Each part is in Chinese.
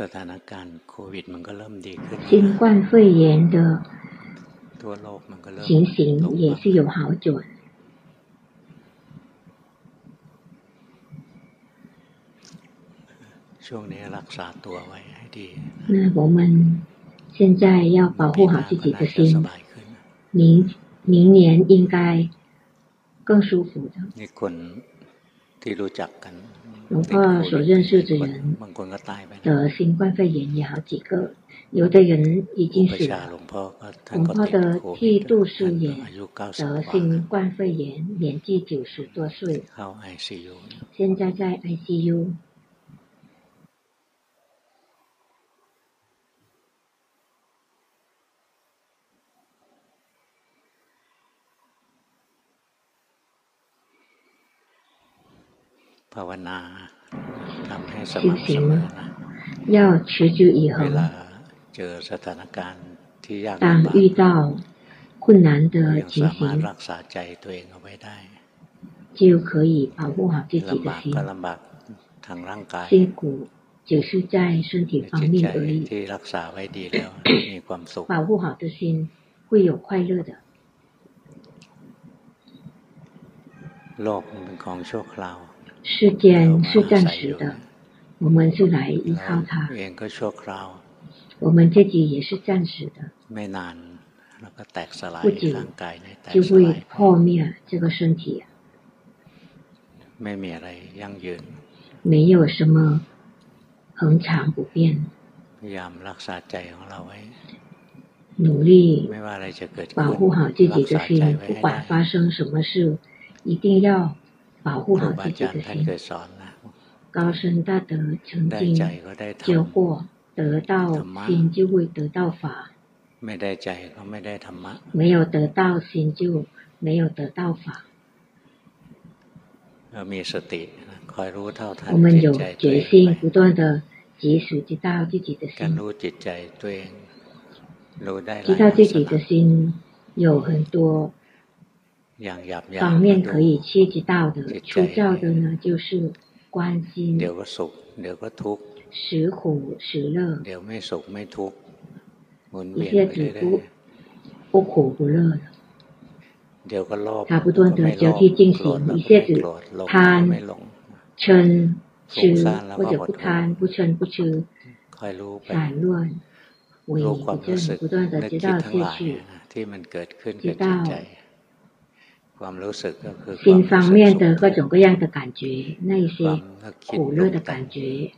สถานการณ์โควิดมันก็เริ่มดีขึ้น新冠肺炎的ทั่วโลกมันก็เริ่ม情形也是有好转ช่วงนี้รักษาตัวไว้ให้ดี那我们现在要保护好自己的心明明年应该更舒服的น龙华所认识的人得新冠肺炎也好几个，有的人已经死了。龙婆的替度师爷得新冠肺炎，年纪九十多岁，现在在 ICU。ภาวนาทำให้สม่ำเสมอนะ要持之以恒เเจอสถานการณ์ที่ยากลำบาก遇到困难的情形สามารถรักษาใจตัวเองเอาไว้ได้就可以保护好自己的心ลำบากก็ลำบากทางร่างกาย辛苦只是在身体方面而已。保护好的心，会有快乐的。โลกเป็นของชั่วคราว世间是暂时的，我们是来依靠它。我们自己也是暂时的，不久就会破灭这个身体。没有什么恒常不变。努力保护好自己的心，不管发生什么事，一定要。保护好自己的心，高深大德曾经教过，得到心就会得到法。没有得到心就没有得到法。我们有决心，不断的及时知道自己的心，知道自己的心有很多。方面可以切及到的、触照的呢，就是关心。时苦时乐，一下子不不苦不乐了。他不断的交替进行，一下子贪、嗔、痴或者不贪、不嗔、不痴，散乱、为不正，不断的直到下去，直到。心方面的各种各样的感觉，那一些苦乐的感觉，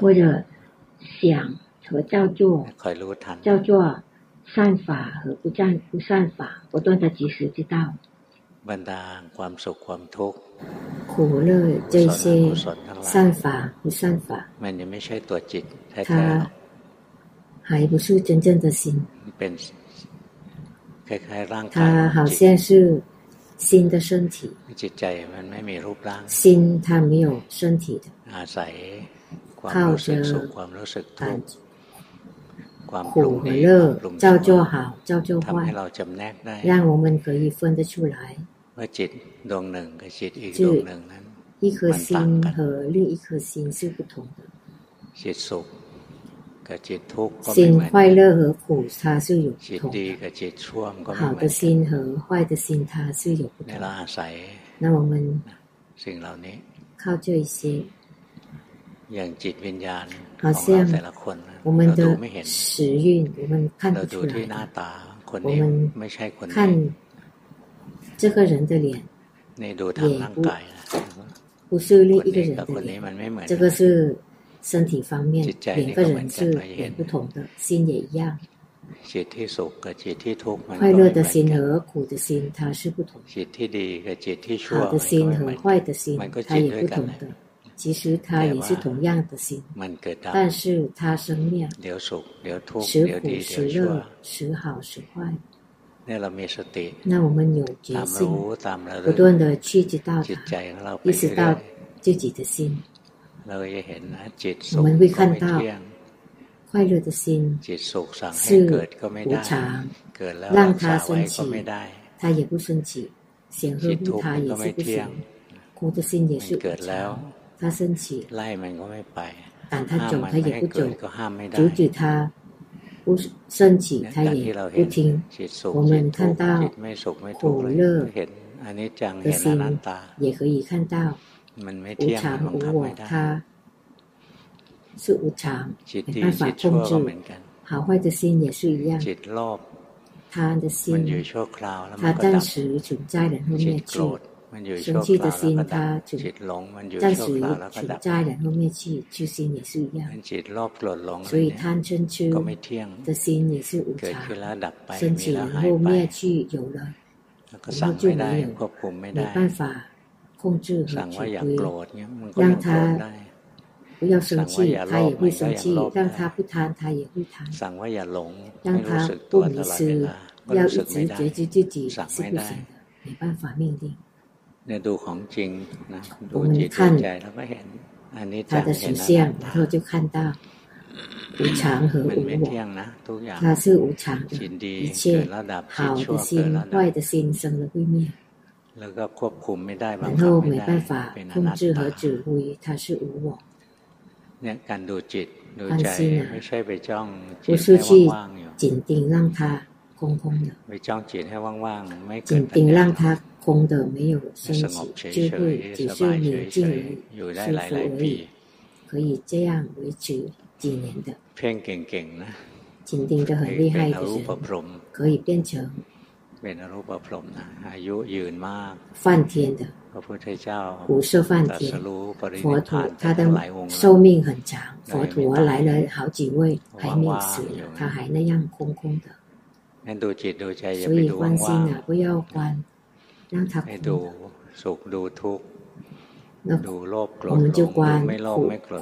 或者想和叫做叫做善法和不善不善法，不断的及时知道。บรรดาความสุขความทุกข์ขู่เลยเจเซสร้างฝาหรู้สร้างฝามันยังไม่ใช่ตัวจิตแท้ๆหายไปสู่จริงๆตัวสินเป็นคล้ายๆร่างกาย好像是新的身体จิตใจมันไม่มีรูปร่าง心它没有身体的อาศัย ความรู้สึกสุขความรู้สึกทุกข์ความ苦和乐造就好造就坏ทำให้เราจำแนกได้让我们可以分得出来ว่าจิตดวงหนึ่งกับจิตอีกดวงหนึ่งนั้น一颗心和另一颗心是不同的。จิตสุขกับจิตทุกข์ก็ไม่เหมือนกัน心快乐和苦它是有不同的。ดีกับจิตชั่วก็ไม่เหมือนกัน好่心和่的心它是有不同的。เราอาศัย那我们สิ่งเหล่านี้靠这些อย่างจิตวิญญาณของแต่ละคนเราดูไม่เห็น时运我们看不出来。เราดูที่หน้าตา คนนี้ไม่ใช่คนนี้看这น人的脸ในดูทางร่างกายนะ不是另一个人的脸这个是身体方面，两个人是不同的，心也一样。快乐的心和苦的心，它是不同的。好的心和坏的心，它也不同的。其实它也是同样的心，但是它生灭，时苦时乐，时好时坏。那我们有决心，不断的去知道它，意识到自己的心。我们会看到快乐的心，是无常，让它升起，它也不升起；想呵护它也是不行，苦的心也是无常，它升起，赶它走它也不走，阻止它。不升起，它也不听。我们看到苦乐的心，也可以看到มันไม่เที่ยงบังคับไม่ได้是无常，没办法控制。好坏的心也是一样。他的心，他暂时存在然后灭去。生气的心，他存暂时存在然后灭去，去心也是一样。所以贪嗔痴的心也是无常，升起然后灭去有了，然后就没有，没办法。สั่งว่าอย่าโกรธเงี้ยมันก็ยังโกรธได้ยังสงชีไทยม่สงชียังท้าพุทธานไทยพุทธานสั่งว่าอย่าหลงยังท้าผุ้มีซื่อยังอิจฉาเจจิจิจิสั่งไม่ได้ในบ้านฝาเมียงดีเนี่ยดูของจริงนะดูจิตใจแล้วก็เห็น อันนี้จะเห็นนะ他就看到无常和无我他是无常的一切好的心坏的心生了慧灭ล้ววก็คคบุบางครั้งไม่ได้เนี่ยการดูจิตดูใจไม่ใช่ไปจ้องจิตให้ว่างๆอยู่จิตติงร่างทาคงคง的ไปจ้องจิตให้ว่างๆไม่เกิดจิตติงร่างทาคง的没有升起智慧只是宁静而已อยู่ได้หลายๆปี可以这样维持几年的เพ่งเก่งๆนะจิตติงจะ很厉害的人可以变成梵天的，不是梵天。佛陀他的寿命很长。佛陀来了好几位，还没有死，他还那样空空的。所以关心啊，不要关。让他ดูโลภโกรธไม่โลภไม่โกรธ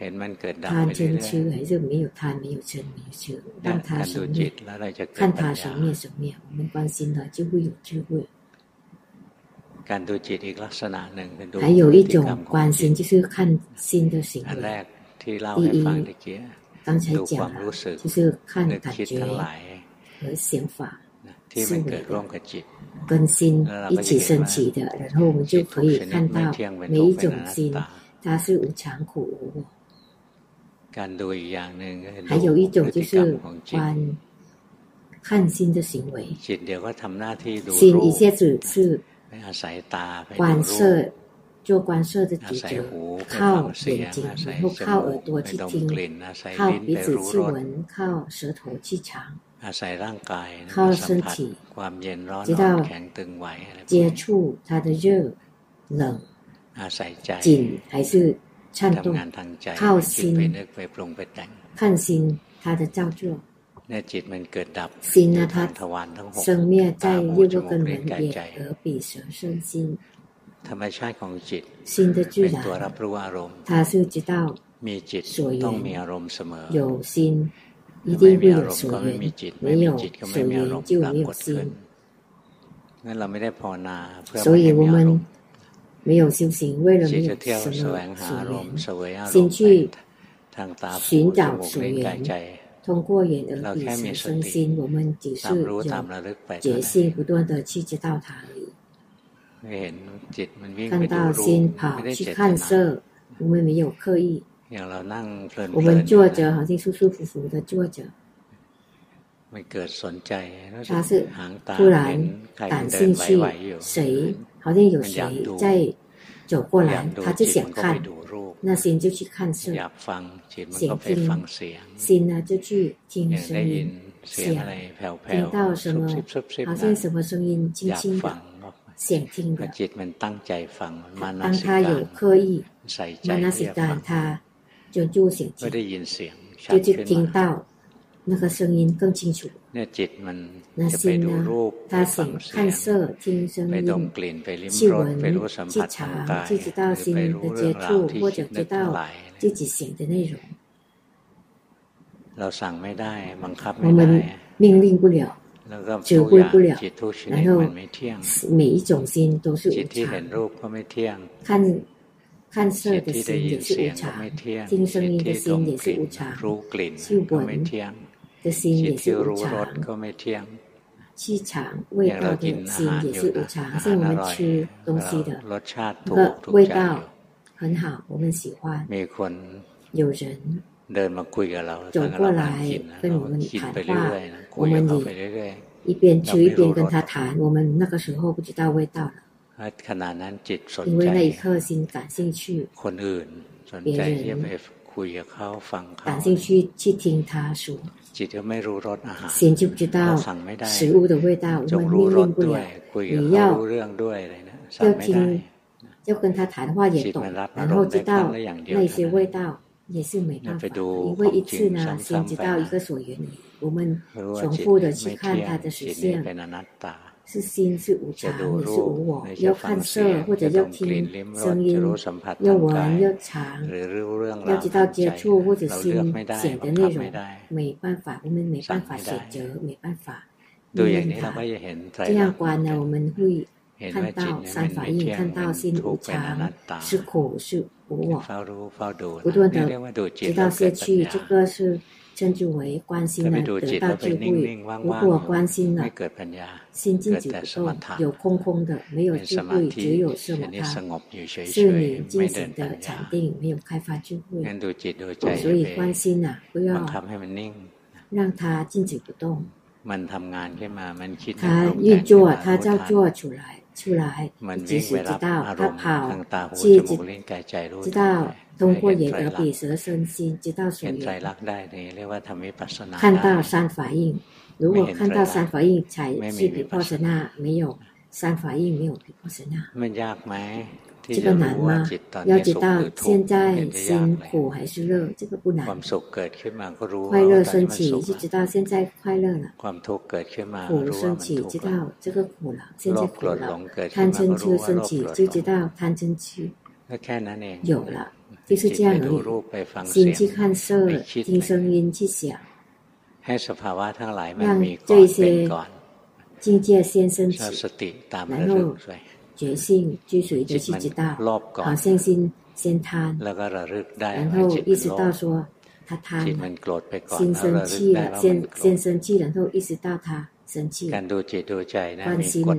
เห็นมันเกิดดับไปเรื่อยๆทานเชิงชื่อให้เริ่มมีอยู่ทานมีอยู่เชิงมีอยู่เชิงตั้งทานสูงเนี่ยแล้วเราจะเกิดขั้นทานสูงเนี่ยสูงเนี่ยมันความสิ้นหน่อยจะวุ่นจะวุ่นการดูจิตอีกลักษณะหนึ่งเป็นดูการดูจิตความสิ้นที่ชื่อขั้นสิ้นตัวสิ่งอันแรก ที่เราให้ฟังตะเกียดูความรู้สึกที่ชื่อขั้นตัดเจ้หรือเสียงฝา是跟心一起升起的，然后我们就可以看到每一种心，它是无常苦无我。还有一种就是观看心的行为，心一下子是观色，做观色的执着，靠眼睛，然后靠耳朵去听，靠鼻子去闻，靠舌头去尝。อาศัยร่างกายผัสความเย็นร้อนแข็งตึงไหวอะไร接触它的热冷อาศัยใจ紧还是颤动ทำงานทางใจ靠心ไปนึกไปปรุงไปแต่ง看心它的造作เนี่ยจิตมันเกิดดับ心อ它生灭在六个根源眼耳鼻舌身心ธรรมชาติของจิตเป็นตัวรับรู้อารมณ์它是知道มีจิตต้องมีอารมณ์เสมอ有心一定会有所缘，没有所缘就没有心。所以我们没有修行，为了没有什么所缘，先去寻找所缘。通过眼耳鼻舌身心，我们只是有决心，不断的去知道它而已。看到心跑去看色，我们没有刻意。อย่างเรานั่งเพลิน我们坐着好像舒舒服服的坐着มันเกิดสนใจรู้สึกหางตาเห็นใครเดินไหวๆอยู่谁好像有谁在走过来他就想看那心就去看色อยากฟังจิตมันก็ไปฟังเสียง心呢就去听声音เสียง听到什么好像什么声音轻轻的เสียง听的จิตมันตั้งใจฟังมานาสิการใส่ใจเรียกฟัง他就就醒จิตได้ยินเสียง就就听到那个声音更清楚เนี่ยจิตมันจะไปดูรูป它งเสียงไปดมกลิ่นไปลิ้มรสไปรู้สัมผัสทางกายไปรู้เรื่องราวที่จิตนึกทั้งหลาย自己醒的内容เราสั่งไม่ได้บังคับไม่ได้命令不了指挥不了，然后每一种心都是无常。看看色，的心也是无常；听声音，的心也是无常；嗅闻，的心也是无常；气场、味道的心也是无常。像我们吃东西的，个味道很好，我们喜欢。有人走过来跟我们谈话，我们也一边吃一边跟他谈。我们那个时候不知道味道了。ขณะนั้นจิตสนใจคนอื่นสนใจที่จะไปคุยกับเขาฟังเขาจิตก็ไม่รู้รสอาหารเราสั่งไม่ได้จงรู้รสด้วยคุยกับเขารู้เรื่องด้วยอะไรนะสั่งไม่ได้要跟他谈话也懂，然后知道那些味道也是没办法，因为一次呢先知道一个所缘理，我们重复的去看它的实相。是心是无常，是无我。要看色，或者要听声音，要闻，要尝，要知道接触或者心显的内容。没办法，我们没办法选择，没办法，没办法。这样观呢，我们会看到三法印，看到心无常，是苦，是无我。不断的知道下去，这个是。称之为关心呢得到智慧。如果关心了，心静止不动，有空空的，没有智慧，只有是他是你进行的禅定，没有开发智慧。所以关心啊，不要让他静止不动，他运作，他叫做出来。出来，即使知道他跑去知道通过眼耳鼻舌身心知道所有，看到三法印。如果看到三法印才是比波什那，没有三法印没有比波什那。这个难吗？要知道现在辛苦还是乐，这个不难。快乐升起，就知道现在快乐了；苦升起，知道这个苦了；现在苦了。贪嗔痴升起，就知道贪嗔痴有了。就是这样而已。心去看色，听声音去想，让这些境界先升起，然后。觉性追随的去知道，好像心先贪，然后意识到说他贪了，先生气了，先先生气，然后意识到他生气，关心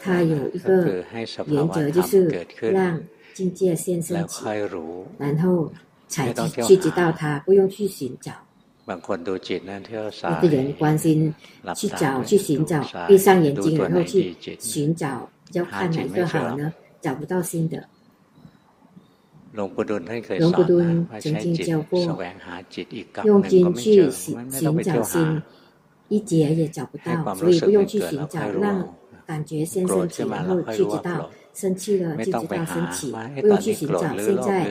他有一个原则就是让境界先生气，然后才去知道他不用去寻找，有的人关心去找去寻找，闭上眼睛然后去寻找。要看哪个好呢？找不到新的。龙婆敦曾经教过，用心去寻寻找心，一节也找不到，所以不用去寻找。让感觉先升起，然后去知道生气了就知道生气，不用去寻找。现在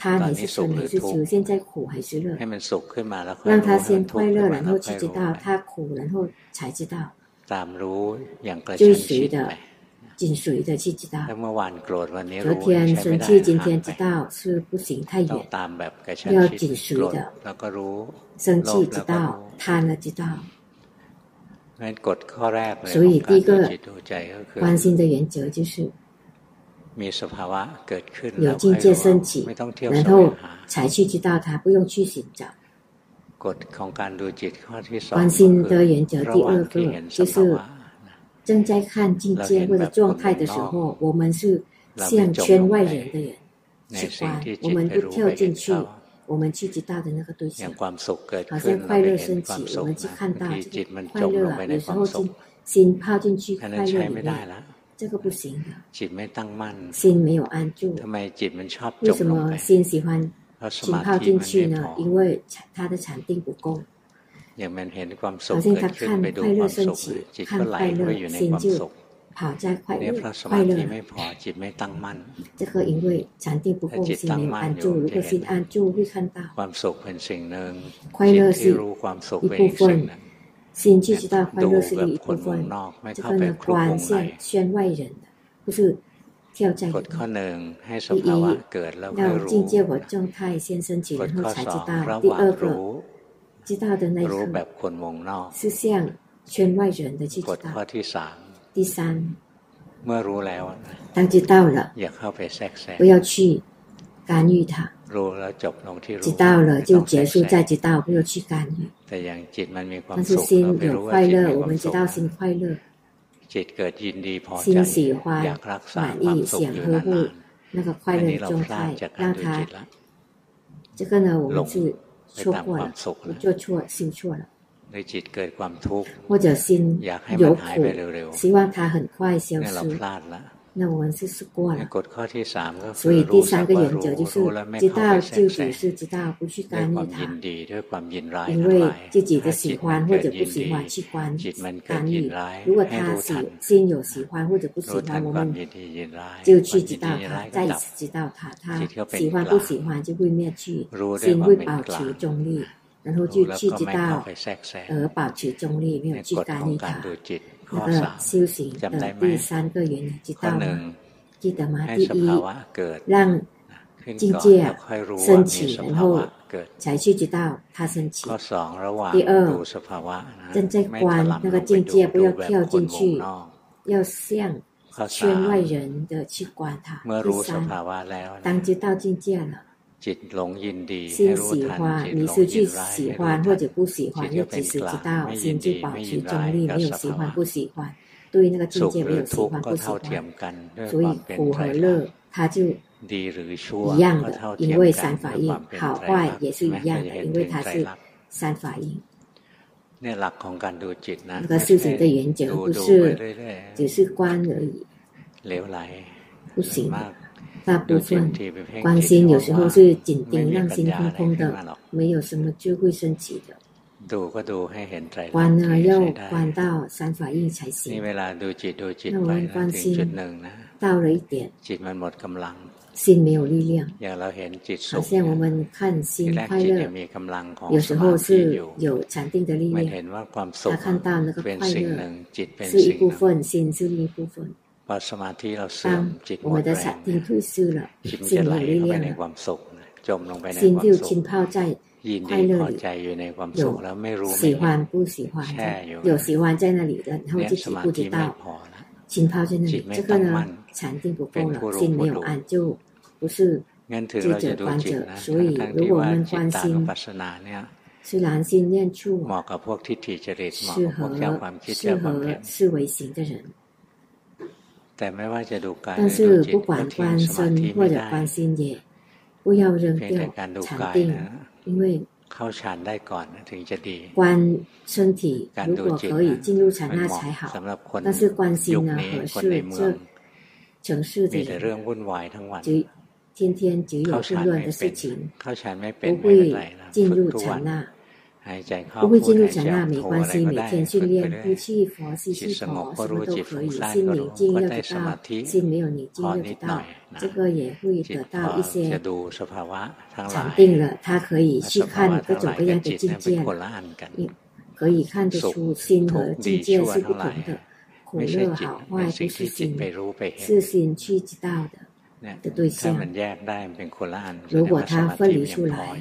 他你是生，你是修？现在苦还是乐？让他先快乐，然后去知道他苦，然后才知道是随的。紧随的去知道。昨天生气，今天知道是不行太远，要紧随的。生气知道，贪了知道。所以第一个关心的原则就是有境界升起，然后才去知道他不用去寻找。关心的原则第二个就是。正在看境界或者状态的时候，我们是像圈外人的人，是观，我们不跳进去，我们去知道的那个对象，好像快乐升起，我们去看到快乐了。有时候心心泡进去快乐里面。这个不行，的，心没有安住。为什么心喜欢浸泡进去呢？因为它的禅定不够。อย่างมันเห็นความสุขเกิดขึ้นไปดูความสุขจิตก็ไหลไปอยู่ในความสุขเจนี่เพราะสมาธิไม่พอ จิตไม่ตั้งมั่น จะเคยอิงด้วย ฉันติปุกงสินอันจูหรือสินอันจูวิคันตา ความสุขเป็นสิ่งหนึ่งขจิตที่รู้ความสุขเป็นสิ่งหนึ่งสิ่งที่จะต้องดูแบบคนวงนอกไม่เข้าไปนรุกคลุกเชื่อไหวเหรอคือกฎข้อหนึ่งให้สภาวะเกิดแล้วรู้กฎข้อสองระหว่างรู้知道的那一รู้แบบคนวงนอก是向圈外人的去知道ข้อที่สาม第三เมื่อรู้แล้ว当知道了อย่าเข้าไปแทรกแซง不要去干预它รู้แล้วจบลงที่รู้知道了就结束在知道不要去干预แต่อย่างจิตมันมีความสุขเราไปรู้ว่าจิตมีความสุขจิตเกิดยินดีพอใจอยากรักษาความสุขอยู่นานๆ那个快乐的状态，让他这个呢，我们是ไปตามความสุขนะชั่วชั่วสิ่งชั่วแล้了ในจิตเกิดความทุกข์或者心อยากให้มันหายไปเร็วๆ希望它很快消失เราพลาดแล้ว那我们是试过了，所以第三个原则就是知道就只是知道，不去干预他，因为自己的喜欢或者不喜欢去干干预。如果他喜心有喜欢或者不喜欢，我们就去知道他，再次知道他，他喜欢不喜欢就会灭去，心会保持中立，然后就去知道，而保持中立，没有去干预他。个修行的第三个因，知道吗？记得吗？第一，让境界升起，然后才去知道他升起。第二，正在观那个境界，不要跳进去，要向圈外人的去观它。第三，当知道境界了。心喜欢、你失去喜欢或者不喜欢，就及时知道心就保持中立，没有喜欢不喜欢，对那个境界没有喜欢不喜欢，所以苦和乐它就一样的，因为三法印好坏也是一样的，因为它是三法印。那个事情的原则不是只是观而已，不行。大部分关心有时候是紧盯，让心空空的，没有什么就会升起的。关呢要关到三法印才行。那我们关心到了一点，心没有力量。好像我们看心快乐，有时候是有禅定的力量，他看到那个快乐是一部分，心是另一部分。我的萨定退失了，进入力量了。心就浸泡在快乐里，有喜欢不喜欢，有喜欢在那里的，然后自己不知道，浸泡在那里，这个呢禅定不够了，心没有安，就不是智者观者。所以，如果我们关心，虽然心念处，适合适合思维型的人。但是不管观身或者观心也不要扔掉禅定，因为观身体如果可以进入禅那才好，但是观心呢，合适这城市的只天天只有混乱的事情，不会进入禅那。不会进入禅那没关系，每天训练，呼气、佛气、佛，什么都可以。心宁静要知道，心没有宁静要知道，这个也会得到一些禅定了，他可以去看各种各样的境界，可以看得出心和境界是不同的。苦乐好坏都是心，是心去知道的的对象。如果他分离出来。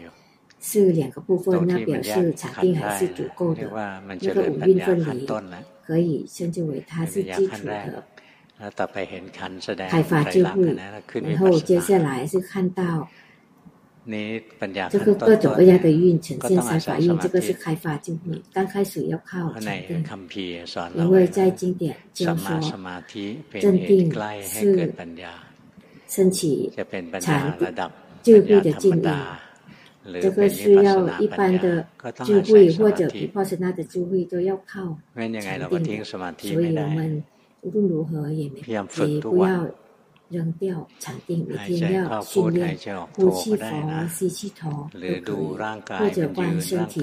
是两个部分，那表示产定还是足够的。那个五蕴分离可以称之为它是基础的。开发智慧，然后接下来是看到这个各种各样的运呈现三法印，这个是开发智慧。刚开始要靠禅定，因为在经典就说镇定是升起禅智慧的境遇。这个是要一般的聚会或者菩萨的聚会都要靠禅定，所以我们无论如何也没也不要扔掉禅定每天要训练呼气佛、吸气头都可以，或者观身体、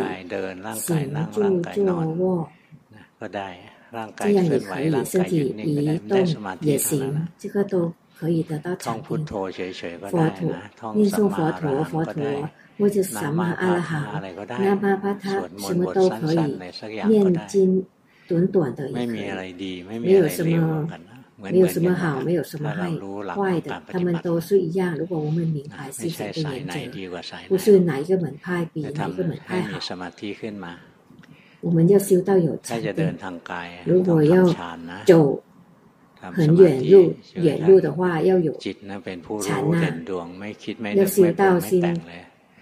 行住坐卧，这样也可以身体移动也行，这个都可以得到禅定。佛土运送佛陀，佛陀。或者สัมมาอ巴巴ันาพัทธะ什么都可以念经短短的也可以，没有什么，没有什么好，没有什么坏坏的，他们都是一样。如果我们明白是谁的原则，不是哪一个门派比哪一个门派好。我们要修到有禅定。如果要走很远路，远路的话要有禅呐，要修到心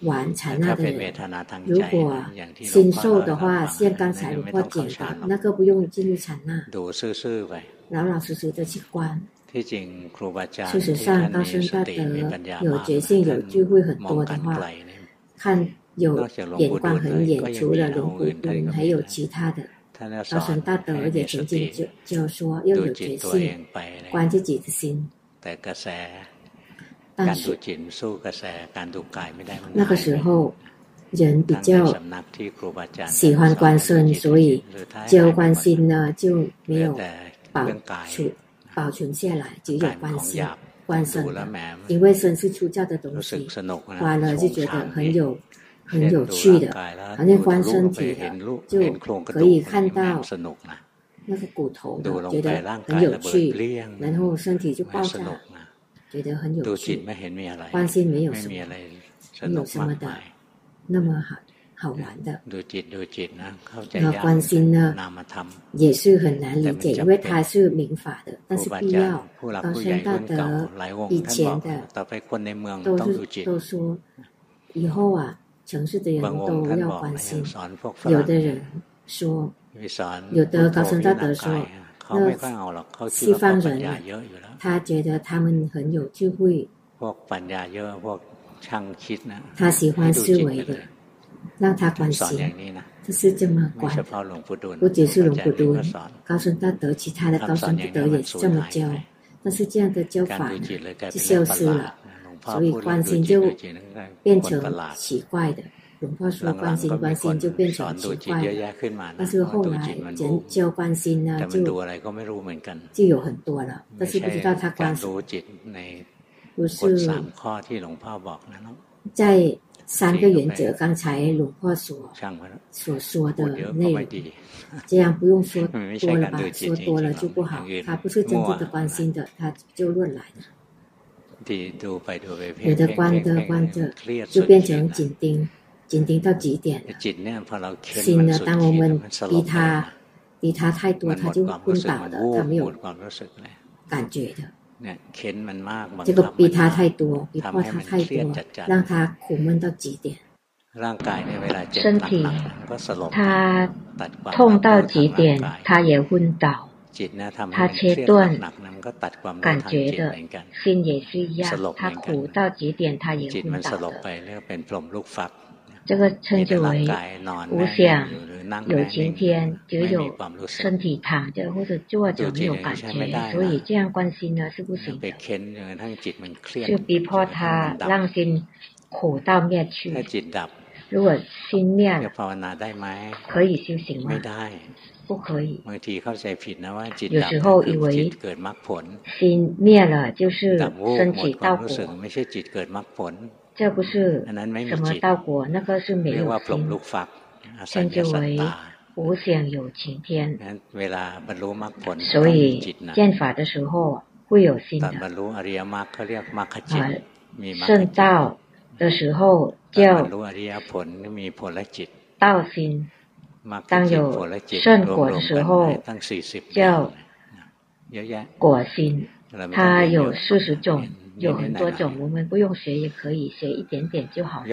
完采纳的，如果新受的话，像刚才你果简单，那个不用进入禅那，老老实实的去观。事实上，高僧大德有觉性，有聚会很多的话，看有眼光很远，除了龙虎灯，还有其他的高僧大德。也曾经就就说要有觉性，观自己的心。但是那个时候，人比较喜欢观身，所以交观心呢就没有保存保存下来，只有观心观身。因为身是出教的东西，观了就觉得很有很有趣的，好像观身体就可以看到那个骨头，觉得很有趣，然后身体就爆炸。觉得很有趣，关心没有什么的，那么好好玩的。那关心呢，也是很难理解，因为它是民法的，但是必要。高深大德以前的都是都说，以后啊，城市的人都要关心。有的人说，有的高深大德说，那西方人。他觉得他们很有智慧，他喜欢思维的，让他关心，就是这么管的。不只是龙普顿高僧大德，其他的高僧不得也这么教，但是这样的教法就消失了，所以关心就变成奇怪的。龙婆说关心关心就变成奇怪但是后来人叫关心呢，就就有很多了，但是不知道他关心不是在三个原则刚才龙婆所所说的内容，这样不用说 多了吧？说多了就不好。他不是真正的关心的，他就乱来了。有的关着关着就变成紧盯。紧盯到极点了。心呢，当我们逼他逼他太多，他就昏倒的，他没有感觉的。这个逼他太多，逼迫他太多，让他苦闷到极点。身体他痛到极点，他也昏倒。他切断感觉的，心也是一样，他苦到极点，他也昏倒的。这个称之为无想，有晴天就有身体躺着或者坐着没有感觉，所以这样关心呢是不行的，就逼迫他让心苦到灭去。如果心灭可以修行吗？不可以。有时候以为心灭了就是身体到苦。这不是什么道果，那个是没有心，称之为无想有情天。所以见法的时候会有心的，啊，圣道的时候叫道心，当有圣果的时候叫果心，它有四十种。有很多种，我们不用学也可以，学一点点就好。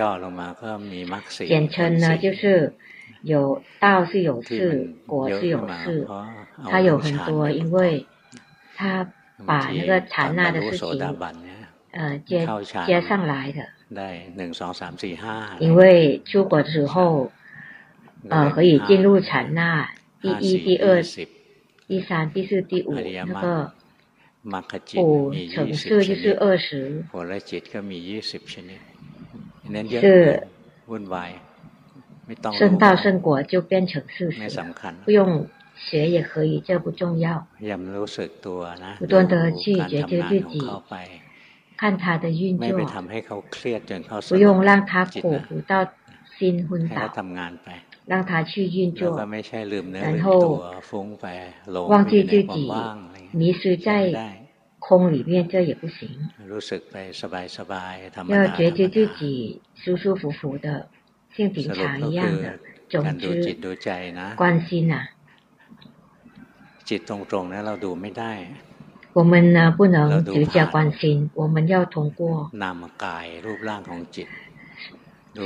简称呢，就是有道是有事，果是有事，它有很多，因为它把那个禅那的事情，呃，接接上来的。因为出国之后，呃，可以进入禅那。第一、第二、第三、第四、第五，那个。มรรคจิตมียี่สิบชนิดผลจิตก็มียี่สิบชนิดนั้นเยอะวุ่นวายไม่ต้อง圣道圣果就变成四十ไม่สำคัญ不用学也可以这不重要ยำรู้สึกตัวนะ不断的去觉知自己看他的运作ไม่ไปทำให้เขาเครียดจนเขา不用让他苦不到心昏倒ทำงานไป让他去运作，然后忘记自己迷失在空里面，这也不行。要觉得自己舒舒服服的，像平常一样的，总之关心啊。我们呢不能心、接关心、我们要通过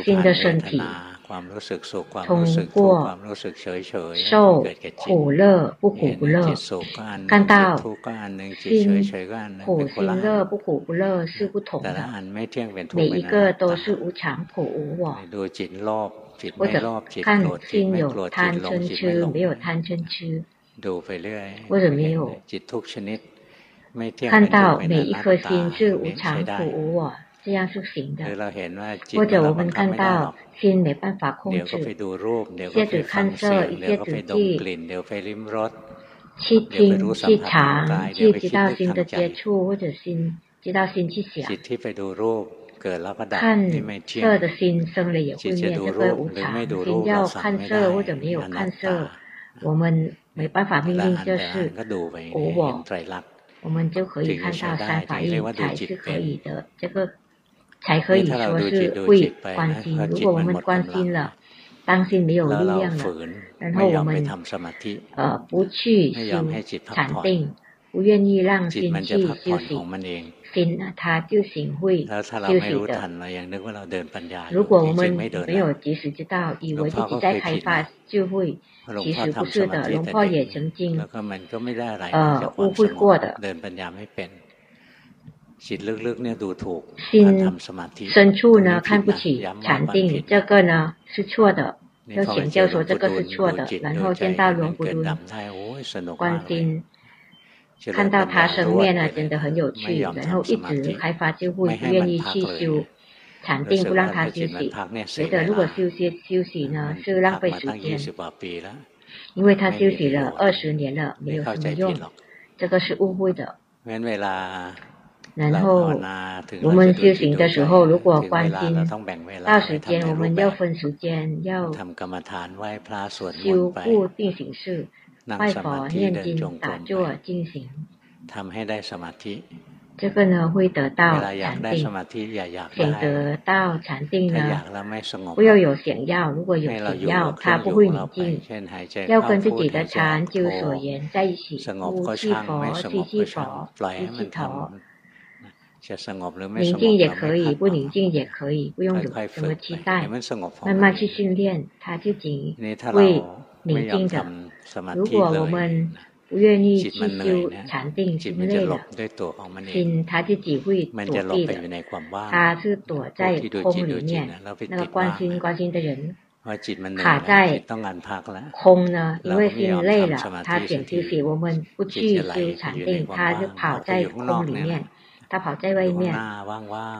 心、的身体。ความรู้สึกสุขความรู้สึกทุกความรู้สึกเฉยเฉยเกิดแก่จิตเลิกผู้ขู่ผู้เลิกขกันเต้าทุกข์กันหนึ่งจิตเฉยเฉยกันหนึ่งเป็นคนละเลิกผู้ขู่ผู้เลิกซื่อผู้ถงแต่ละอันไม่เที่ยงเป็นทุกข์ไม่นานแต่ละอันไม่เที่งเนทุกข์ไม่นานดูจิตรอบจิตไม่รอบจิตโกรธจิตไม่โกรธจิตไม่โกรธจิตไม่โกรธจิตไม่โกรธจิต่โกรธจิต่โกรธจิตม่โกรธจิตไม่โกรธจิตไม่โกรธจิต่โกรธจิตไ่โกรธจิตไม่โกรธจิตไม่โกรธจิต่โกรธจิต่โกอธจิต่โกรธจิตไม่โกรธจิต่โกรธจิตไม่โกรธจิต่โกรธจิต่โกรธจิต่โกรธจิต่โกรธจิต่โกรธจิต่โกรธจิต่โกรธจิต่โกรธจิต่โกรธจิต่โกรธจิต่โกรธจิต่โกรธจิต่โกร这样是行的。或者我们看到心没办法控制，一些只看色，一些只记，去听、去尝、去知道心的接触，或者心知道心去想。看色的心生了也会灭，这个无常。心要看色或者没有看色，我们没办法命令这是无我。我们就可以看到三法印才是可以的，这个才可以说是会关心。如果我们关心了，担心没有力量了，然后我们呃不去修禅定，不愿意让心去修行，心它他就行会修行的。如果我们没有及时知道，以为自己在开发，就会其实不是的。龙破也曾经呃误会过的。心深处呢，看不起禅定，这个呢是错的，要请教说这个是错的。然后见到龙婆如观音，看到他生面呢，真的很有趣。然后一直开发就会愿意去修禅定，不让他休息。觉得如果休息休息呢，是浪费时间，因为他休息了二十年了，没有什么用，这个是误会的。然后我们修行的时候，如果关心到时间，我们要分时间，要修固定形式，拜佛、念经、打坐、进行。这个呢会得到禅定，想得到禅定呢，不要有想要。如果有想要，它不会宁静。要跟自己的禅就所言在一起，呼气佛，吸气佛，吸气佛宁静也可以，不宁静也可以，不用有什么期待，慢慢去训练，它自己会宁静的。如果我们不愿意去修禅定之类的，心它自己会躲避的，它是躲在空里面。那个关心关心的人。卡在空呢，因为心累了，他减去体，我们不去修禅定，他就跑在空里面。他跑在外面，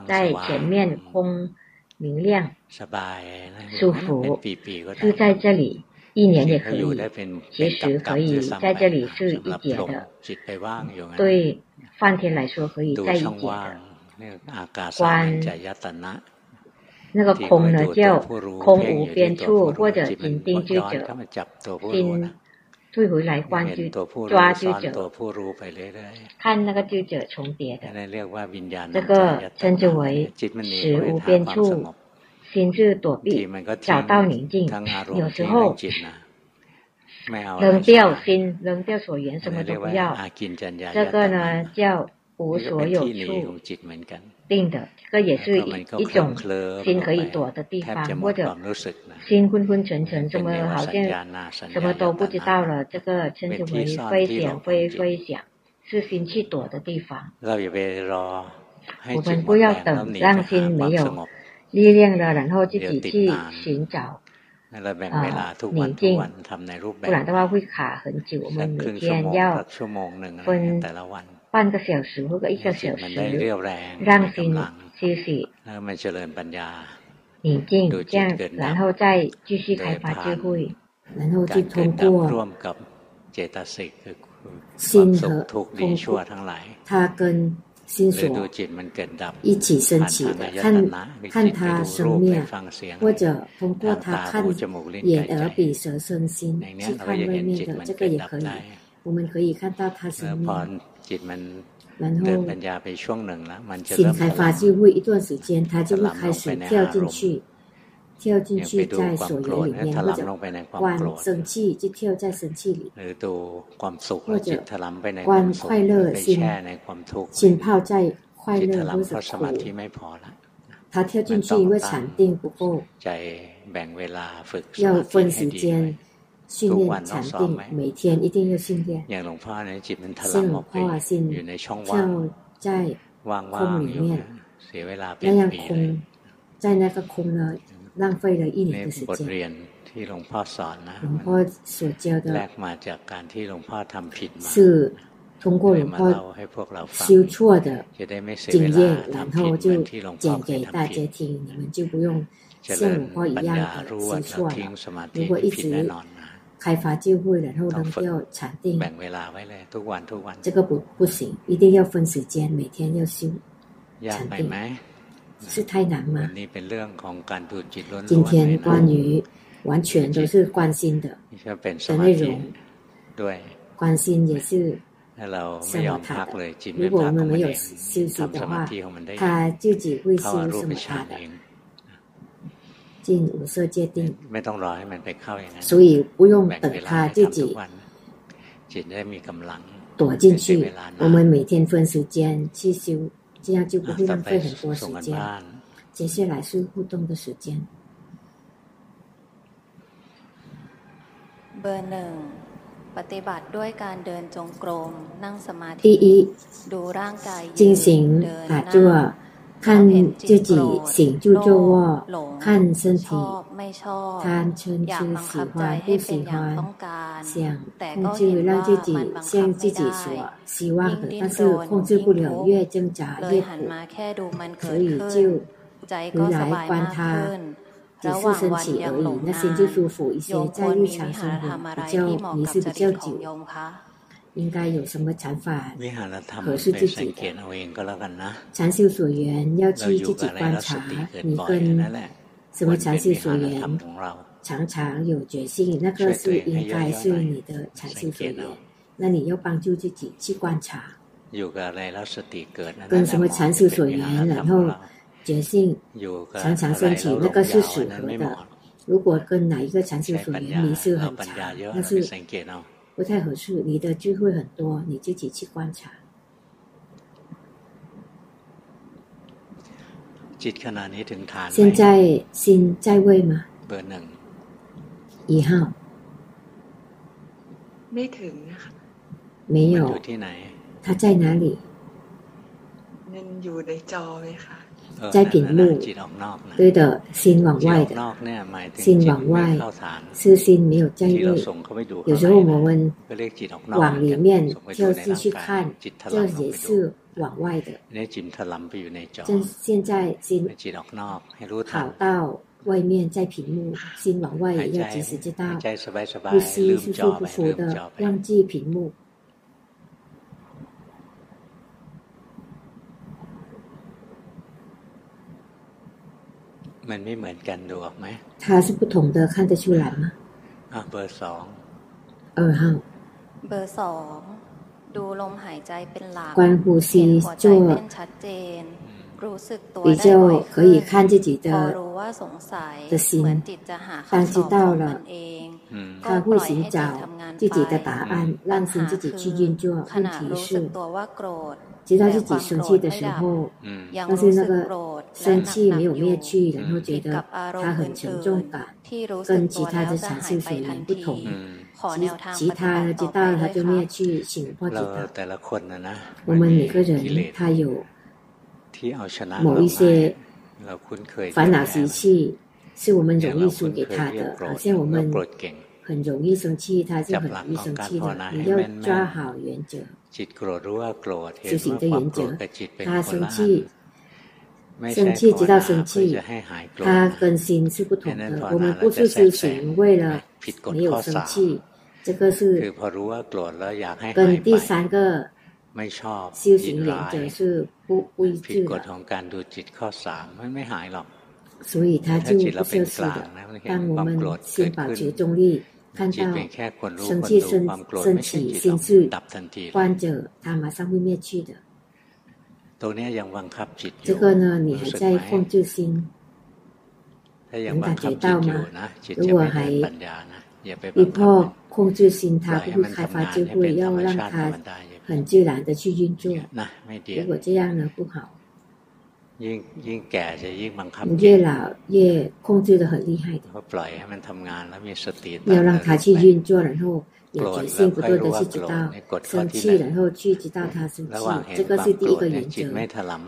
在前面空明亮、舒服，住在这里，一年也可以。其实可以在这里住一节的，对梵天来说可以在一节的。观那个空呢叫空无边处或者顶定住者，心。退回来关注抓住者，看那个就者重叠的，这个称之为识无边处，心智躲避，找到宁静。有时候扔掉心，扔掉所缘，什么都不要。这个呢叫无所有处定的，这个也是一一种心可以躲的地方，或者心昏昏沉沉，怎么好像什么都不知道了，这个称之为飞想飞飞想，是心去躲的地方。我们不要等让心没有力量了，然后自己去寻找啊宁静。不然的话会卡很久，我们每天要分。半个小时或者一个小时，让心休息，宁静，这样然后再继续开发智慧，然后就通过心和通过它跟心所一起升起的，看看它生灭，或者通过它看眼耳鼻舌身心去看外面的，这个也可以。我们可以看到它生灭。จิตมันเดินปัญญาไปช่วงหนึ่งแล้วมันจะเริ่ม开发就会一段时间它就会开始跳进去跳进去在所缘里面，或者观生气就跳在生气里，或者观快乐心心泡在快乐或者苦。他跳进去因为禅定不够，要分时间训练禅定，每天一定要训练。像龙婆啊，像在空里面那样空，在那个空呢，浪费了一年的时间。是通过修错的经验，然后就讲给大家听，你们就不用像龙一样如果一直开发就会，然后扔掉，要禅定。这个不不行，一定要分时间，每天要修禅定，是太难吗？今天关于完全都是关心的的内容，关心也是什么他的？如果我们没有休息的话，他自己会修什么他的。进五色界定。ไม่ต้องรอให้มันไปเข้าอย่างนั้น所以不用等它自己จิตได้มีกำลัง躲进去我们每天分时间去修这样就不会浪费很多时间接下来是互动的时间เบอร์หนึ่งปฏิบัติด้วยการเดินจงกรมนั่งสมาธิ第一ดูร่างกาย进行打坐看自己醒就做，看身体，贪嗔痴喜欢不喜欢，想控制让自己，像自己所希望，但是控制不了越挣扎越苦。所以就回来帮他，只是身体而已，那心就舒服一些。在日常生活比较，迷是比较久。应该有什么禅法合适自己的？禅修所缘要去自己观察，你跟什么禅修所缘常常有觉性，那个是应该是你的禅修所缘。那你要帮助自己去观察，跟什么禅修所缘，然后觉性常常升起，那个是适合的。如果跟哪一个禅修所缘迷是很长，那是。不太合适，你的机会很多，你自己去观察。现在心在位吗？一号。没有。他在哪里？在屏幕，对的，心往外的，心往外，是心没有在内。有时候我们往里面跳是去看，这也是往外的。正现在心跑到外面，在屏幕，心往外要及时知道，呼吸舒舒服出的，忘记屏幕。มันไม่เหมือนกันดูออกไหม他าสุ的ุถงเ吗อ่ะเบอร์สองเออฮะ เบอร์สองดูลมหายใจเป็นหลักนเป็นชัดเจน รู้สึกตัวไ比较可จีเตอรู้ว่าสงสัยเหมือนจิตจะหาคำตอบมันเองจ会寻找自己น答案่心自己รู้สึกตัวว่าโกรธ知道自己生气的时候，但是那个生气没有灭去，然后觉得他很沉重感，跟其他的禅性水源不同。其其他知道他就灭去，醒或吉他。我们每个人他有某一些烦恼习气，是我们容易输给他的。好像我们很容易生气，他就很容易生气的。你要抓好原则。จิตโกรธรู้ว่าโกรธเห็นว่าความโกรธกับจิตเป็นคนละ生气，直到生气，他跟心是不同的。我们不是修行为了没有生气，这个是跟第三个修行原则是不不一致的。所以他就不是的。当我们先保持中立。看到生气、生生气、心绪观者，他马上会灭去的。这个呢，你还在控制心，能感觉到吗？如果还一破控制心，他不会开发智慧，要让他很自然的去运作。如果这样呢，不好。ยิ่งยิ่งแก่จะยิ่งบังคับยยแควบ้เ越老越控制的很厉害的ปล่อยให้มันทำงานแล้วมีสติต้้อง要让它去运作然后有决心不ว的去知道生气然后去知道它้ว这个是第一个原则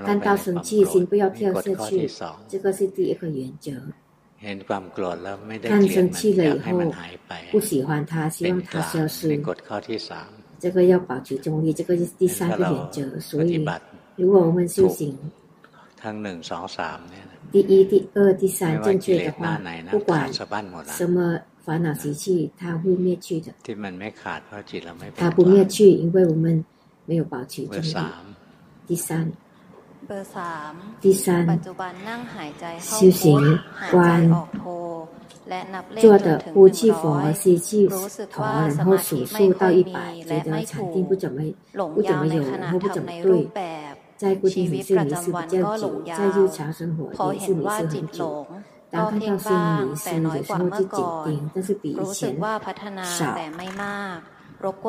看到生气่不要跳下去อ个是第一个原则เห็นความโกรธแล้วไม่ได้เกลียดมันอยากให้มันหายไปไม่ต้องก้นหารเป็นกฎข้อที่สาม这个要保持中立这个是น三个原则所以如果我们修行ทางหนึ่งสองสามเนี่ย第一第二第三正确的话不管什么烦恼习气它会灭去的ที่มันไม่ขาดเพราะจิตเราไม่它不灭去因为我们没有保持正念第三เบอร์สามดิฉันปัจจุบันนั่งหายใจเข้าพหายใจออกโทและนับเลขจนถึงหนึ่งร้อยรู้สึกว่าสมาธิไม่มีและไม่ถูกหลงยาวในขณะทำในรูปแบบ在固定距离是比较紧，在日常生活也是不是很紧？当看到新名生的时候就紧盯，但是比以前少，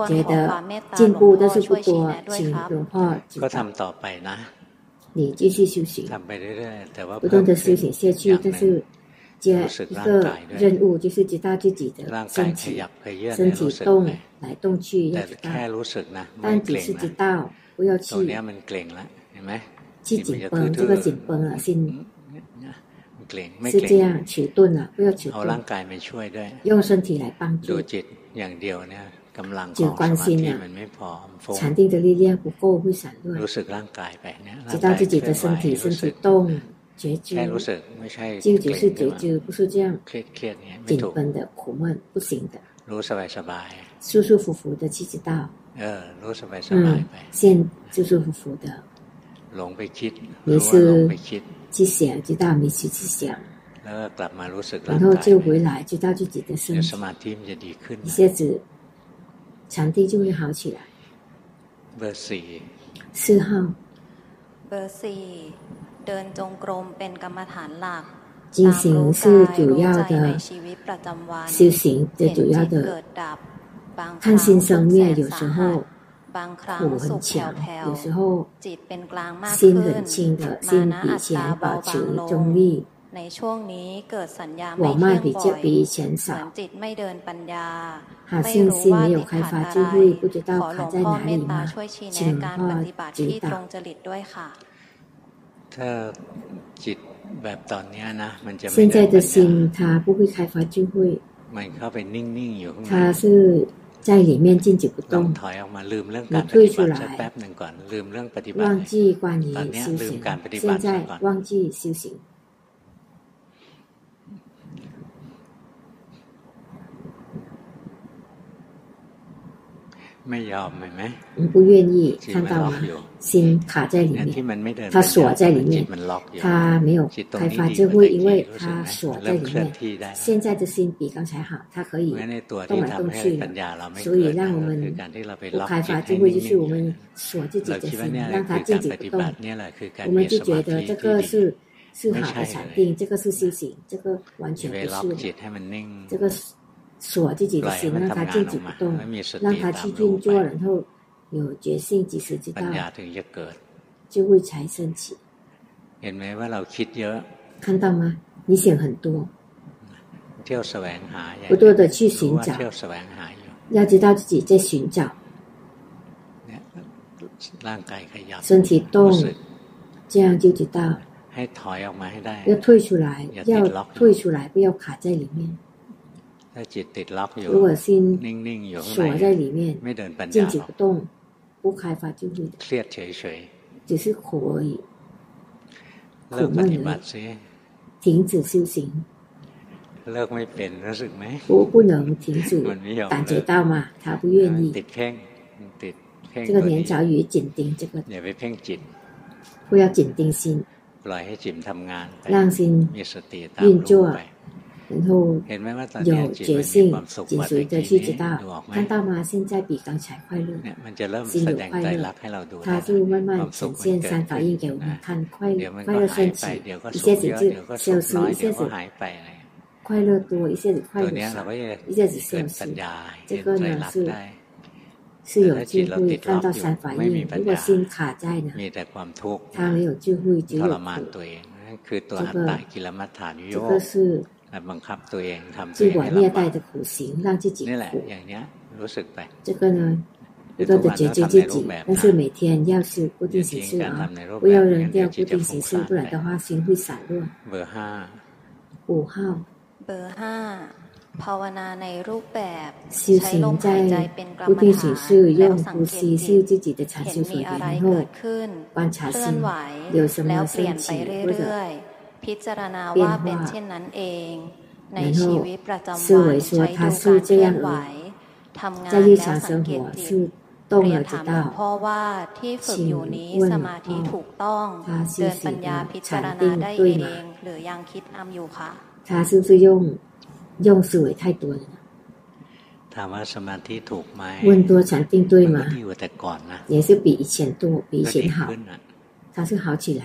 觉得进步但是不多。紧的话，你继续修行，不断的修行下去，但是。接一个任务，就是知道自己的身体，身体动来动去要知道，但只是知道，不要去去紧绷，这个紧绷了，心是这样迟钝了，不要迟钝，用身体来帮助，就关心了，禅定的力量不够会散乱，知道自己的身体，身体动。绝知，就只是绝知，不是这样。紧绷的、苦闷，不行的。舒舒服服的，去知道。嗯，现舒舒服服的。你是去想，知道没去想，然后就回来，知道自己的身识，一下子场地就会好起来。四号。进行是主要的修行，最主要的看心生灭，有时候苦很强，有时候心很轻的，心比以前保持中立。我慢比较比以前少，好像心没有开发智慧，不知道卡在哪里吗？请พ่อ指导。ถ้าจิตแบบตอนนี้นะมันจะ现在的心它不会开หุยมันเข้าไปนิ่งๆอยู่ข้างในีอจิตก面ต้องถอยออกมาลืมเรื่องการปฏิบัติแป๊บหนึ่งก่อนลืมเรื่องปฏิบัติ忘างจี้ซิวซิง没要，对你不愿意看到吗？心卡在里面，它锁在里面，它没有开发智慧，因为它锁在里面。现在的心比刚才好，它可以动来动去，所以让我们不开发智慧，就是我们锁自己的心，让它自己不动。我们就觉得这个是是好的禅定，这个是修行，这个完全不是这个锁自己的心，让他静止不动，让他去运作，然后有觉性，及时知道，就会产生起。看到吗？你想很多，不断的去寻找，要知道自己在寻找。身体动，这样就知道。要退出来，要退出来，不要卡在里面。ถ้าจิตติดล็อกอยู่如果心นิ่งๆอยู่ข้างในไม่เดินปัญญาอ止อ动不开发智慧เครียดเฉยๆ只是苦而已เลิกปฏิบัติซิ停止修行เลิกไม่เป็นรู้สึกไหม不不能停止感觉到嘛他不愿意ติดเพ่งติดเพ่ง这个年早与紧盯这个อย่าไปเพ่งจิต不要紧盯心ปล่อยให้จิตทำงานไป让心มีสติตามรู้ไป然后有觉性，紧随着去知道，看到吗？现在比刚才快乐，心有快乐，他就慢慢呈现三法印给我们看，快乐快乐升起，一下子就消失，一下子快乐多，一下子快乐少，一下子消失。这个呢是是有智慧看到三法印，如果心卡在呢，他没有智慧，只有苦。这个这个是。บังคับตัวเองทำตัวเองให้ลำบากนี่แหละอย่างเนี้ยรู้สึกไป这个呢不断的觉知自己，但是每天要修固定形式啊，不要扔掉固定形式，不然的话心会散乱。五号，เบอร์ห้าภาวนาในรูปแบบ修行在固定形式用呼吸修自己的禅修所缘后，观察心有什么升起或者พิจารณาว่าเป็นเช่นนั้นเอง ในชีวิตประจำวันใช้ดูการเคลื่อนไหวทำงานแล้วสังเกตจิตเรียนถามหลวงพ่อว่าที่ฝึกอยู่นี้สมาธิถูกต้องเดินปัญญาพิจารณาได้เอง หรือยังคิดนำอยู่คะชาซึ่งซื่อย่งย่งสวยไทยตัวถามว่าสมาธิถูกไหมววนนตััฉ问้禅定对吗ที่อยู่แต่ก่อนนะ也是าซื่อหาวฉี好ไหล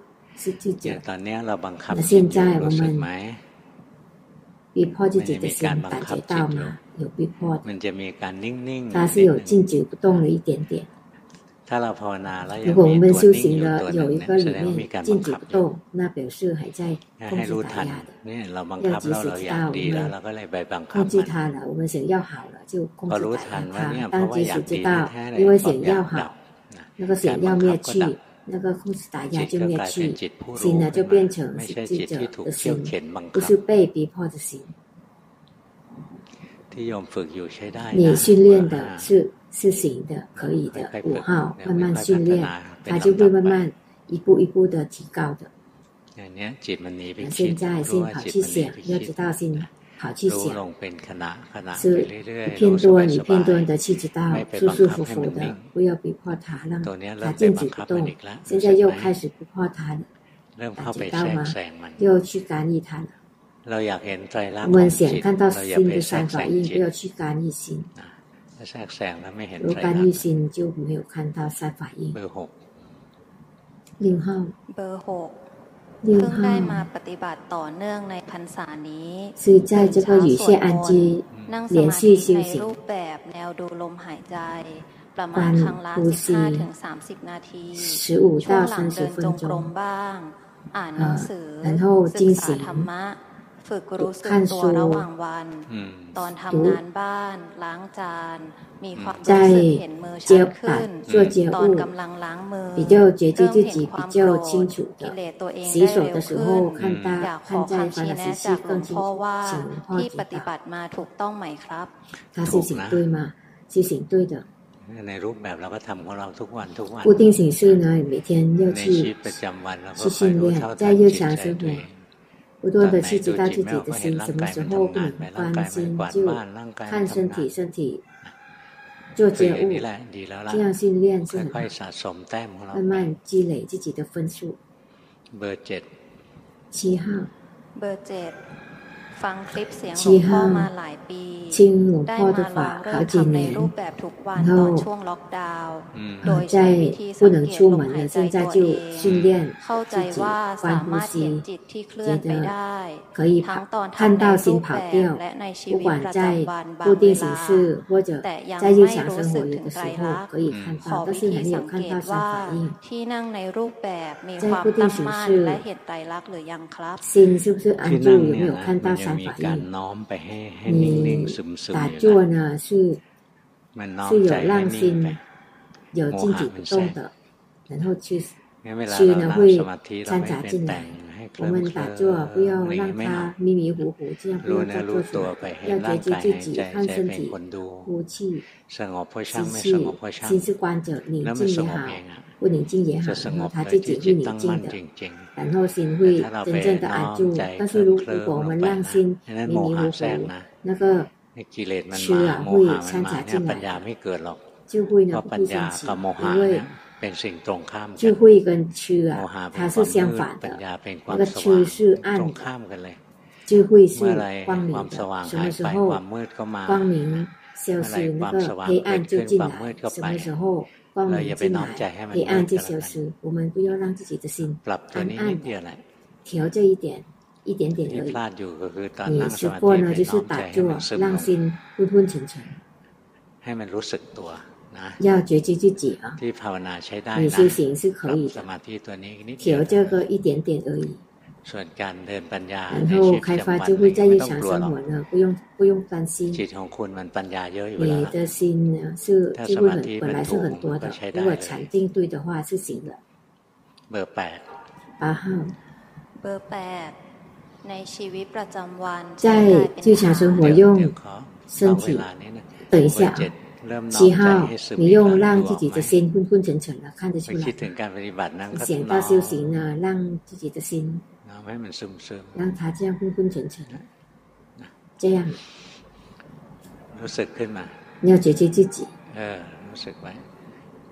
是记者。ตอนนี้เราบังคับจิตจ们逼迫自己的心感ต到吗？有逼迫的。มันจะมีการนิ่งๆ它是有静止不动了一点点。ถ้าเราภาวนาแล้วยังมีตัวนิ่งอยู่ตัวน่งแสดงว่ามีการบังคับอยู่那表示还在控制打压的เนี่ยเราบังคับแล้เราอยากดีแล้วเราก็เลยไปบังคับมัน控制它了我们想要好了就控制打压它当即使知道因为想要好那个想要灭去那个控制打压就灭去，心呢就变成是际者的心，不是被逼迫的心。你训练的是是行的，可以的。五号慢慢训练，他就会慢慢一步一步的提高的。现在先跑去写，要知道心。好去想，是一片多，一片多的去知道，舒舒服服的，不要逼迫他，让他静止不动。现在又开始不迫他了，感觉到吗？又去干预他了。我们想看到新的三反应，不要去干预心。如干预心，就没有看到三反应。六号。เพิ่งได้มาปฏิบัติต่อเนื่องในพรรษานี้ ซื้อใจจะพออยู่เชี่ยอันจีนั่งสมาธิในรูปแบบแนวดูลมหายใจ ประมาณครั้งละ15ถึง 30 นาทีช่วงหลังเดินจงกรมบ้าง อ่านหนังสือศึกษาธรรมะฝึกรู้สึกตัวระหว่างวันตอนทำงานบ้านล้างจานมีความรู้สึกเห็นมือชัดขึ้นตอนกำลังล้างมือ比较觉知自己比较清楚的洗手的时候看到看在法的时期更清楚请พ่อที่ปฏิบัติมาถูกต้องไหมครับถูกน他是行对吗是行对的ในรูปแบบเราก็ทำของเราทุกวันทุกวัน固定形式呢每天要去去训练在日常生活不断的去知道自己的心什么时候不能关心，就看身体，身体做家务，这样训练是很慢慢积累自己的分数。七号。ฟังคลิปเสียงหลวงพ่อมาหลายปีได้มาลองเริ่มทำในรูปแบบทุกวันตอนช่วงล็อกดาวน์ โดยใช้วิธีสังเกตลมหายใจตัวเองเข้าใจว่าสามารถเห็นจิตที่เคลื่อนไปได้ทั้งตอนทำในรูปแบบและในชีวิตประจำวันบางเวลาแต่ยังไม่รู้สึกถึงไตรลักษณ์ขอวิธีสังเกตว่าที่นั่งในรูปแบบมีความตั้งมั่นและเห็นไตรลักษณ์หรือยังครับที่นั่งในี่เหยนบ常反应。你打坐呢是是有让心有静止不动的，然后去去呢会掺杂进来。我们打坐不要让它迷迷糊糊，这样不要再做什么，要觉知自己，看身体，呼气、吸气，心是观者，宁静也好。不宁静也好，然好，它自己会宁静的，然后心会真正的安住。但是，如果我们让心迷迷糊糊，那个痴啊会掺杂进来，就会呢不升起，因为。就会跟痴啊它是相反的。那个痴是暗，的，就会是光明的。什么时候光明消失，那个黑暗就进来。什么时候？光明进来，黑暗就消失。我们不要让自己的心暗暗的调这一点，一点点而已。你失过呢，就是打坐，让心昏昏沉沉。要觉知自己啊！你修行是可以的，调这个一点点而已。然后开发就会在日常生活了，不用不用担心。你的心呢，是积会很，本来是很多的，如果强定对的话是行的。八号。在日常生活用身体。等一下。七号，你用让自己的心昏昏沉沉的看得出来。想到修行呢，让自己的心，让他这样昏昏沉沉，这样。要解决自己。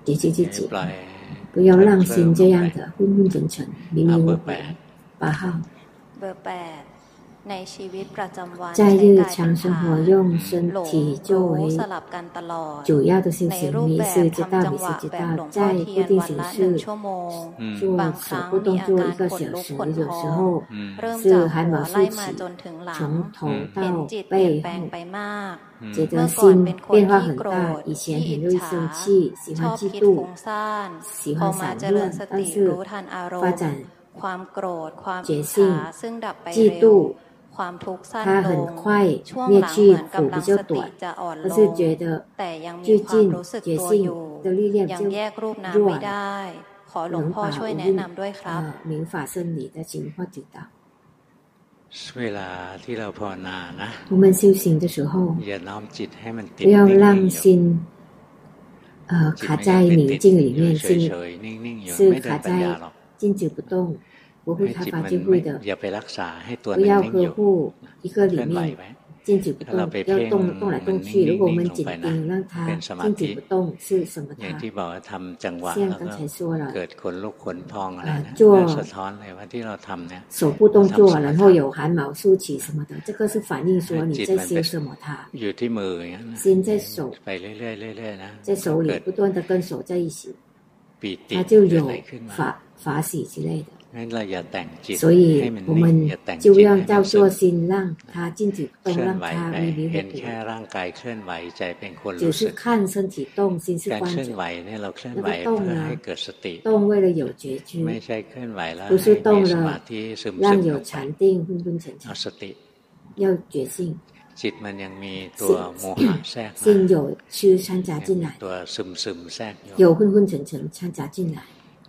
解决自己，不要让心这样的昏昏沉沉、迷迷糊糊。八号。ในชีวิตประจำวัน在日常生活用身体作为主要的修行迷失之道迷失之道在固定形式做手部动作一个小时有时候是汗毛竖起从头到背后觉得心变化很大，以前很容易生气，喜欢嫉妒，喜欢散乱，但是发展觉性、嫉妒。他很快灭去苦比较短，但是觉得最近觉性的力量就弱了。能把我们啊明法真理的情况指导。เวลาที่เราภาวนานะ我们修行的时候อย่าน้อมจิตให้มันติด不要让心呃卡在宁静里面，心是卡在静止不动。我会开发就会的。อย่าไปรักษาให้ตัวนั้นนิ่งอยู่เคลื่อนไหวไว้静止不动，要动动来动去。如果我们紧盯，让它静止不动，是什么？อย่างที่บอกทำจังหวะแล้วก็เกิดขนลุกขนพองอะไรนะสะท้อนเลยว่าที่เราทำเนี่ย手部动作，然后有汗毛竖起什么的，这个是反映说你在修什么它。อยู่ที่มืออย่างนั้น心在手ไปเรื่อยๆเรื่อยๆนะ在手里不断的跟手在一起，它就有法法喜之类的。所以我们就让照做心，让它静止动，让它微微的动。就是看身体动，心是观者。那个动呢，动为了有觉知，不是动了让有禅定昏昏沉沉。要觉性。จิตมันยังมีตัวโมหะแทรกมา有ชื่อ掺杂进来，ตัวซึมซึมแทรก有昏昏沉沉掺杂进来。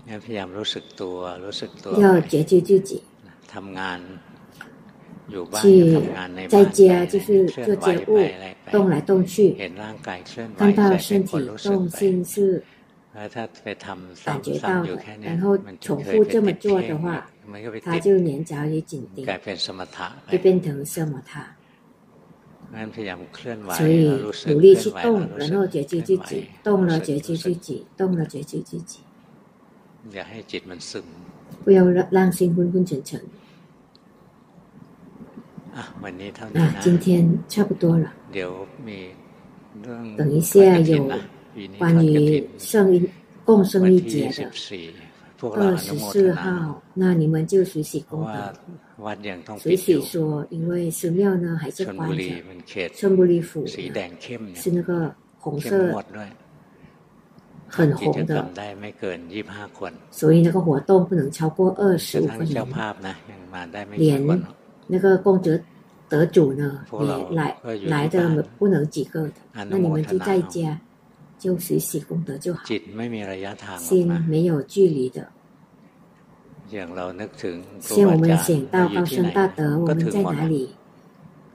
要觉知自己，ทำงาน，去在家就是做家务，动来动去，看到身体动心是感觉到了，然后重复这么做的话，他就眼角也紧盯，就变成什么他，所以努力去动，然后觉知自己动了，觉知自己动了，觉知自己。不要让心昏昏沉沉那今天差不多了，等一下有关于圣一共生一节的二十四号，那你们就水洗功德，水洗说，因为湿庙呢还是关着，圣不离腐是那个红色。很红的，所以那个活动不能超过二十五分钟。连那个功德得主呢，也来来的不能几个，那你们就在家就学习功德就好。心没有距离的，像我们想到高深大德，我们在哪里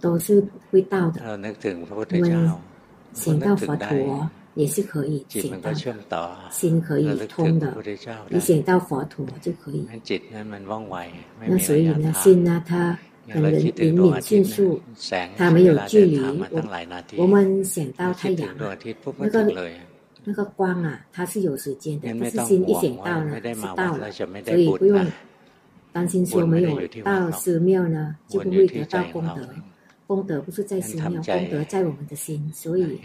都是会到的。我们想到佛陀。也是可以的，心可以通的，你想到佛陀就可以。那所以呢，心呢，它很灵敏迅速，它没有距离。我们想到太阳，那个那个光啊，它是有时间的。但是心一想到呢，是到了，所以不用担心说没有到寺庙呢，就不会得到功德。功德不是在寺庙，功德在我们的心。所以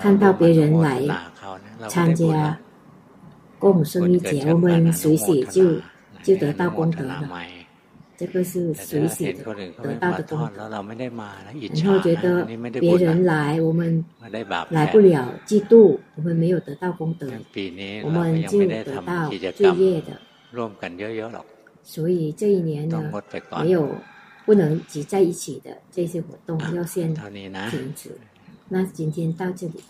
看到别人来参加供生一节，我们随喜就就得到功德了。这个是随喜得到的功德。然后觉得别人来，我们来不了，嫉妒，我们没有得到功德，我们就得到罪业的。所以这一年呢，没有。不能挤在一起的这些活动要先停止。那今天到这里。